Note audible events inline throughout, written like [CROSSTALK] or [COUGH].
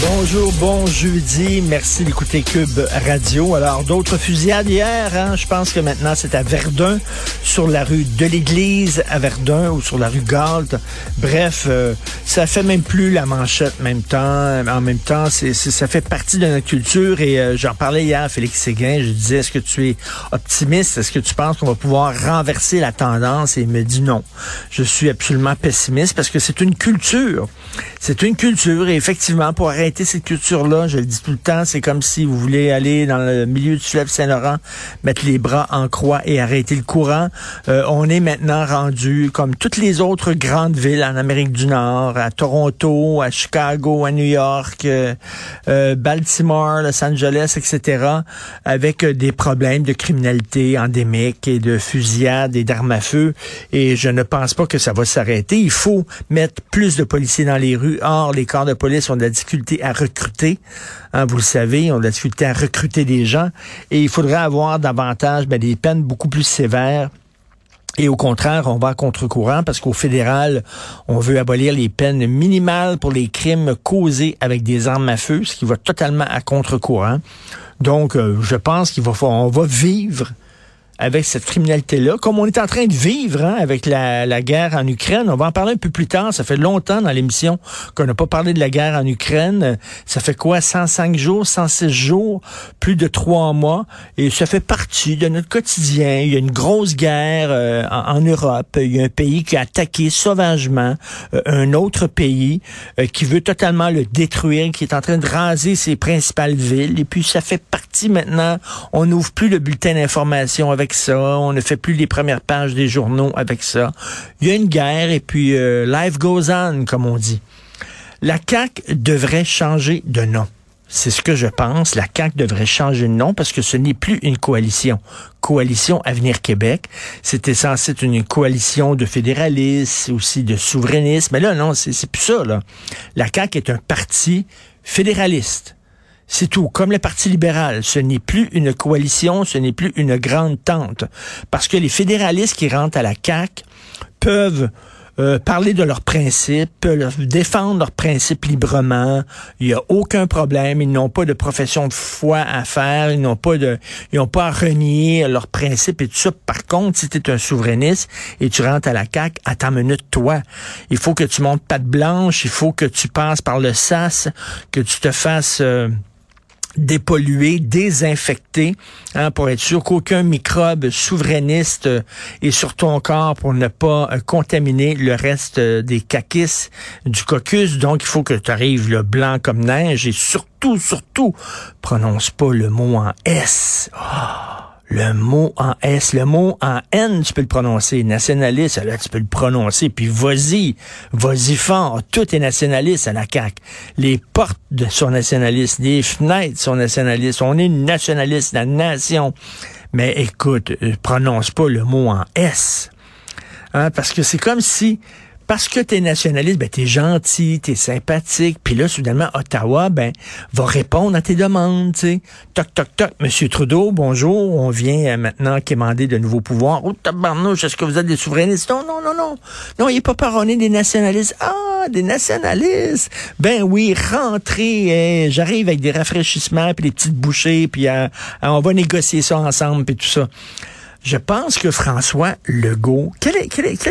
Bonjour, bon jeudi. Merci d'écouter Cube Radio. Alors, d'autres fusillades hier. Hein? Je pense que maintenant, c'est à Verdun, sur la rue de l'Église à Verdun ou sur la rue Galt. Bref, euh, ça fait même plus la manchette en même temps. En même temps, c'est, ça fait partie de notre culture. Et euh, j'en parlais hier à Félix Séguin. Je disais, est-ce que tu es optimiste? Est-ce que tu penses qu'on va pouvoir renverser la tendance? Et il me dit non. Je suis absolument pessimiste parce que c'est une culture. C'est une culture et effectivement, pour arrêter cette culture-là, je le dis tout le temps, c'est comme si vous voulez aller dans le milieu du fleuve Saint-Laurent, mettre les bras en croix et arrêter le courant. Euh, on est maintenant rendu comme toutes les autres grandes villes en Amérique du Nord, à Toronto, à Chicago, à New York, euh, euh, Baltimore, Los Angeles, etc., avec euh, des problèmes de criminalité endémique et de fusillade et d'armes à feu. Et je ne pense pas que ça va s'arrêter. Il faut mettre plus de policiers dans les rues. Or, les corps de police ont de la difficulté à recruter. Hein, vous le savez, ont de la difficulté à recruter des gens. Et il faudrait avoir davantage ben, des peines beaucoup plus sévères et au contraire, on va à contre-courant parce qu'au fédéral, on veut abolir les peines minimales pour les crimes causés avec des armes à feu, ce qui va totalement à contre-courant. Donc, euh, je pense qu'il va falloir, on va vivre avec cette criminalité-là, comme on est en train de vivre hein, avec la, la guerre en Ukraine. On va en parler un peu plus tard. Ça fait longtemps dans l'émission qu'on n'a pas parlé de la guerre en Ukraine. Ça fait quoi, 105 jours, 106 jours, plus de trois mois. Et ça fait partie de notre quotidien. Il y a une grosse guerre euh, en, Europe. Il y a un pays qui a attaqué sauvagement euh, un autre pays euh, qui veut totalement le détruire, qui est en train de raser ses principales villes. Et puis ça fait partie maintenant. On n'ouvre plus le bulletin d'information avec ça. On ne fait plus les premières pages des journaux avec ça. Il y a une guerre et puis euh, life goes on, comme on dit. La CAQ devrait changer de nom. C'est ce que je pense. La CAQ devrait changer de nom parce que ce n'est plus une coalition. Coalition Avenir Québec. C'était censé être une coalition de fédéralistes, aussi de souverainistes. Mais là, non, c'est plus ça. Là. La CAQ est un parti fédéraliste. C'est tout. Comme le Parti libéral, ce n'est plus une coalition, ce n'est plus une grande tente. Parce que les fédéralistes qui rentrent à la CAQ peuvent euh, parler de leurs principes, peuvent défendre leurs principes librement. Il n'y a aucun problème. Ils n'ont pas de profession de foi à faire. Ils n'ont pas de, ils n'ont pas à renier leurs principes et tout ça. Par contre, si tu es un souverainiste et tu rentres à la CAQ, à ta minute, toi, il faut que tu montes patte blanche. Il faut que tu passes par le SAS, que tu te fasses euh, dépolluer, désinfecter, hein, pour être sûr qu'aucun microbe souverainiste euh, est sur ton corps pour ne pas euh, contaminer le reste euh, des caquis du caucus. Donc, il faut que tu arrives le blanc comme neige et surtout, surtout, prononce pas le mot en S. Ah, le mot en S, le mot en N, tu peux le prononcer. Nationaliste, là, tu peux le prononcer. Puis vas-y, vas-y fort. Tout est nationaliste à la CAQ. Les portes sont nationalistes, les fenêtres sont nationalistes. On est nationaliste, la nation. Mais écoute, euh, prononce pas le mot en S. Hein, parce que c'est comme si parce que tu es nationaliste, ben t'es gentil, t'es sympathique, puis là soudainement Ottawa ben va répondre à tes demandes, tu. Toc toc toc, Monsieur Trudeau, bonjour, on vient euh, maintenant quémander de nouveaux pouvoirs. Oh tabarnouche, est-ce que vous êtes des souverainistes? Non non non non. Non, il est pas parrainé des nationalistes. Ah, des nationalistes. Ben oui, rentrez, hein. j'arrive avec des rafraîchissements puis des petites bouchées puis euh, on va négocier ça ensemble puis tout ça. Je pense que François Legault, quel,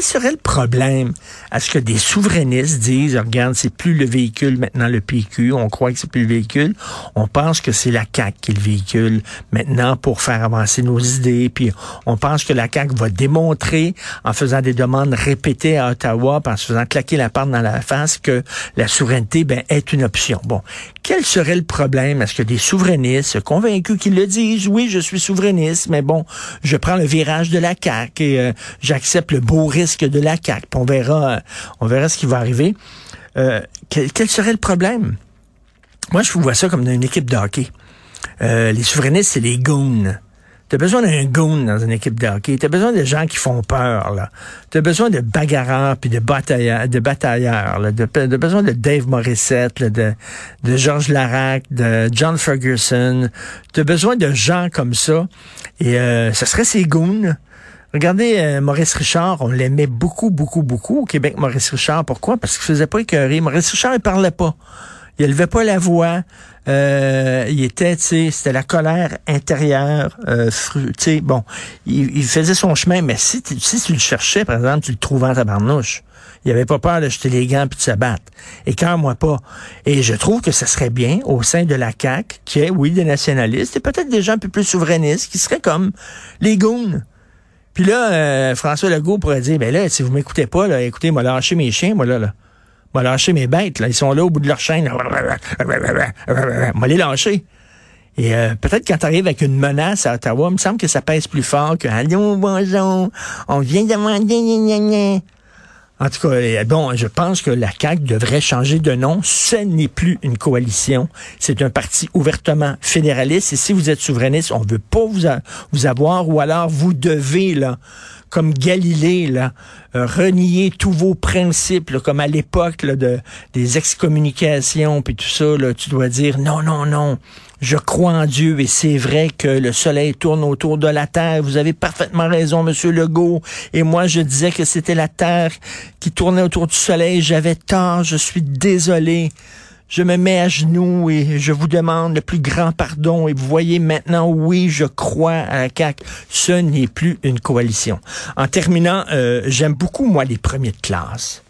serait le problème à ce que des souverainistes disent, regarde, c'est plus le véhicule maintenant le PQ, on croit que c'est plus le véhicule, on pense que c'est la CAQ qui le véhicule maintenant pour faire avancer nos idées, puis on pense que la CAQ va démontrer en faisant des demandes répétées à Ottawa, en se faisant claquer la porte dans la face que la souveraineté ben, est une option. Bon, quel serait le problème à ce que des souverainistes convaincus qu'ils le disent, oui, je suis souverainiste, mais bon, je prends le virage de la CAQ et euh, j'accepte le beau risque de la CAQ. on verra, on verra ce qui va arriver. Euh, quel, serait le problème? Moi, je vois ça comme une équipe de hockey. Euh, les souverainistes, c'est les goons. T'as besoin d'un goon dans une équipe de hockey. T'as besoin de gens qui font peur, là. T'as besoin de bagarreurs puis de batailleurs, de batailleurs, là. De, besoin de Dave Morissette, de, de Georges Larac, de John Ferguson. T'as besoin de gens comme ça. Et euh, ce serait ces goons. Regardez euh, Maurice Richard, on l'aimait beaucoup, beaucoup, beaucoup au Québec, Maurice Richard. Pourquoi? Parce qu'il faisait pas écœurer. Maurice Richard, il parlait pas. Il élevait pas la voix. Euh, il était, tu sais, c'était la colère intérieure. Euh, bon, il, faisait son chemin, mais si, si tu le cherchais, par exemple, tu le trouvais en tabarnouche. Il avait pas peur de jeter les gants puis de se battre. Et quand moi pas. Et je trouve que ce serait bien au sein de la CAQ qui est, oui, des nationalistes et peut-être des gens un peu plus souverainistes qui seraient comme les goons. Puis là, euh, François Legault pourrait dire, ben là, si vous m'écoutez pas, là, écoutez, moi lâcher mes chiens, moi là, là m'a lâché mes bêtes. Là. Ils sont là au bout de leur chaîne. M'a les lâcher. Et euh, peut-être quand tu arrives avec une menace à Ottawa, il me semble que ça pèse plus fort que Allô, bonjour, on vient demander. En tout cas, bon, je pense que la CAQ devrait changer de nom. Ce n'est plus une coalition. C'est un parti ouvertement fédéraliste. Et si vous êtes souverainiste, on veut pas vous, vous avoir, ou alors vous devez, là, comme Galilée, là, euh, renier tous vos principes, comme à l'époque de, des excommunications, puis tout ça, là, tu dois dire non, non, non, je crois en Dieu et c'est vrai que le soleil tourne autour de la terre. Vous avez parfaitement raison, Monsieur Legault. Et moi, je disais que c'était la terre qui tournait autour du soleil. J'avais tort. Je suis désolé. Je me mets à genoux et je vous demande le plus grand pardon. Et vous voyez maintenant, oui, je crois à la CAQ. Ce n'est plus une coalition. En terminant, euh, j'aime beaucoup, moi, les premiers de classe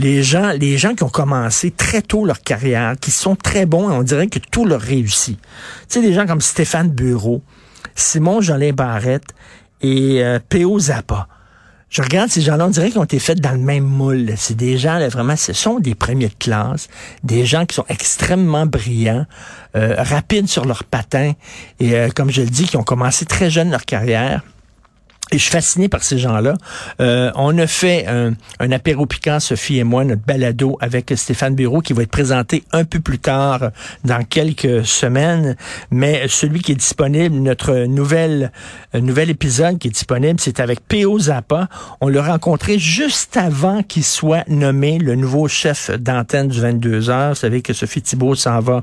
les gens, les gens qui ont commencé très tôt leur carrière, qui sont très bons, et on dirait que tout leur réussit. Tu sais, des gens comme Stéphane Bureau, Simon Jolin Barrette et euh, P.O. Zappa je regarde ces gens-là, on dirait qu'ils ont été faits dans le même moule. C'est des gens, là, vraiment, ce sont des premiers de classe, des gens qui sont extrêmement brillants, euh, rapides sur leurs patins, et euh, comme je le dis, qui ont commencé très jeune leur carrière. Et je suis fasciné par ces gens-là. Euh, on a fait un, un, apéro piquant, Sophie et moi, notre balado avec Stéphane Bureau, qui va être présenté un peu plus tard, dans quelques semaines. Mais celui qui est disponible, notre nouvelle, euh, nouvel épisode qui est disponible, c'est avec P.O. Zappa. On l'a rencontré juste avant qu'il soit nommé le nouveau chef d'antenne du 22 heures. Vous savez que Sophie Thibault s'en va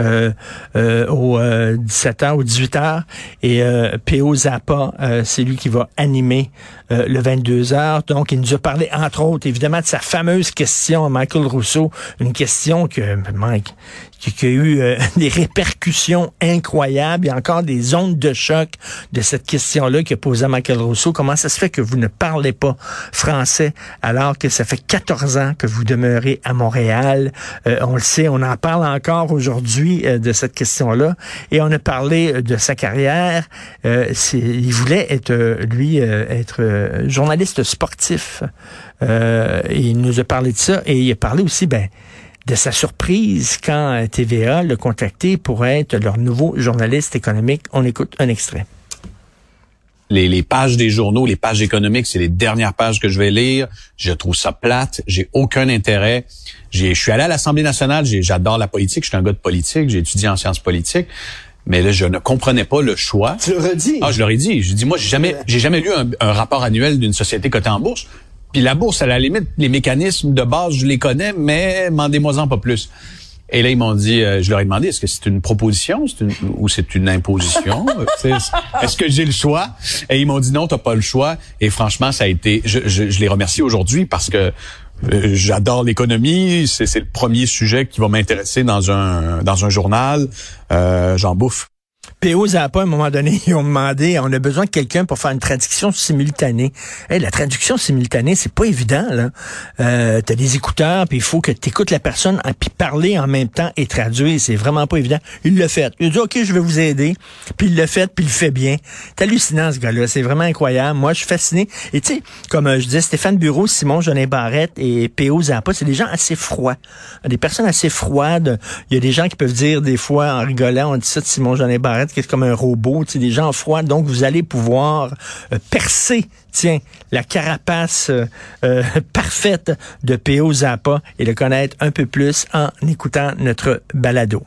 euh, euh, au 17h ou 18h. Et P.O. Zappa, c'est lui qui va animé euh, le 22 heures. Donc, il nous a parlé, entre autres, évidemment, de sa fameuse question à Michael Rousseau, une question que, Mike, qui, a eu euh, [LAUGHS] des répercussions incroyables. Il y a encore des ondes de choc de cette question-là que posait Michael Rousseau. Comment ça se fait que vous ne parlez pas français alors que ça fait 14 ans que vous demeurez à Montréal? Euh, on le sait, on en parle encore aujourd'hui de cette question-là. Et on a parlé de sa carrière. il voulait être, lui, être journaliste sportif. il nous a parlé de ça et il a parlé aussi, ben, de sa surprise quand TVA l'a contacté pour être leur nouveau journaliste économique. On écoute un extrait. Les, les, pages des journaux, les pages économiques, c'est les dernières pages que je vais lire. Je trouve ça plate. J'ai aucun intérêt. Je suis allé à l'Assemblée nationale. J'adore la politique. Je suis un gars de politique. J'ai étudié en sciences politiques. Mais là, je ne comprenais pas le choix. Tu l'aurais dit? Ah, je l'aurais dit. Je dis, moi, j'ai jamais, j'ai jamais lu un, un rapport annuel d'une société cotée en bourse Puis la bourse, à la limite, les mécanismes de base, je les connais, mais demandez-moi-en pas plus. Et là, ils m'ont dit, euh, je leur ai demandé, est-ce que c'est une proposition? Ou c'est une imposition? [LAUGHS] est-ce que j'ai le choix? Et ils m'ont dit, non, t'as pas le choix. Et franchement, ça a été, je, je, je les remercie aujourd'hui parce que euh, j'adore l'économie. C'est, le premier sujet qui va m'intéresser dans un, dans un journal. Euh, j'en bouffe. PO Zappa, à un moment donné, [LAUGHS] ils ont demandé, on a besoin de quelqu'un pour faire une traduction simultanée. Hey, la traduction simultanée, c'est pas évident, là. Euh, t'as des écouteurs, puis il faut que tu écoutes la personne, puis parler en même temps et traduire. C'est vraiment pas évident. Il l'a fait. Il a dit, OK, je vais vous aider. Puis il l'a fait, puis il le fait bien. C'est hallucinant, ce gars-là. C'est vraiment incroyable. Moi, je suis fasciné. Et tu sais, comme euh, je disais, Stéphane Bureau, Simon Jolin Barrette et PO Zappa, c'est des gens assez froids. Des personnes assez froides. Il y a des gens qui peuvent dire, des fois, en rigolant, on dit ça de Simon Jolin Barrette, qui est comme un robot, des gens froids. Donc, vous allez pouvoir euh, percer, tiens, la carapace euh, euh, [LAUGHS] parfaite de P.O. Zappa et le connaître un peu plus en écoutant notre balado.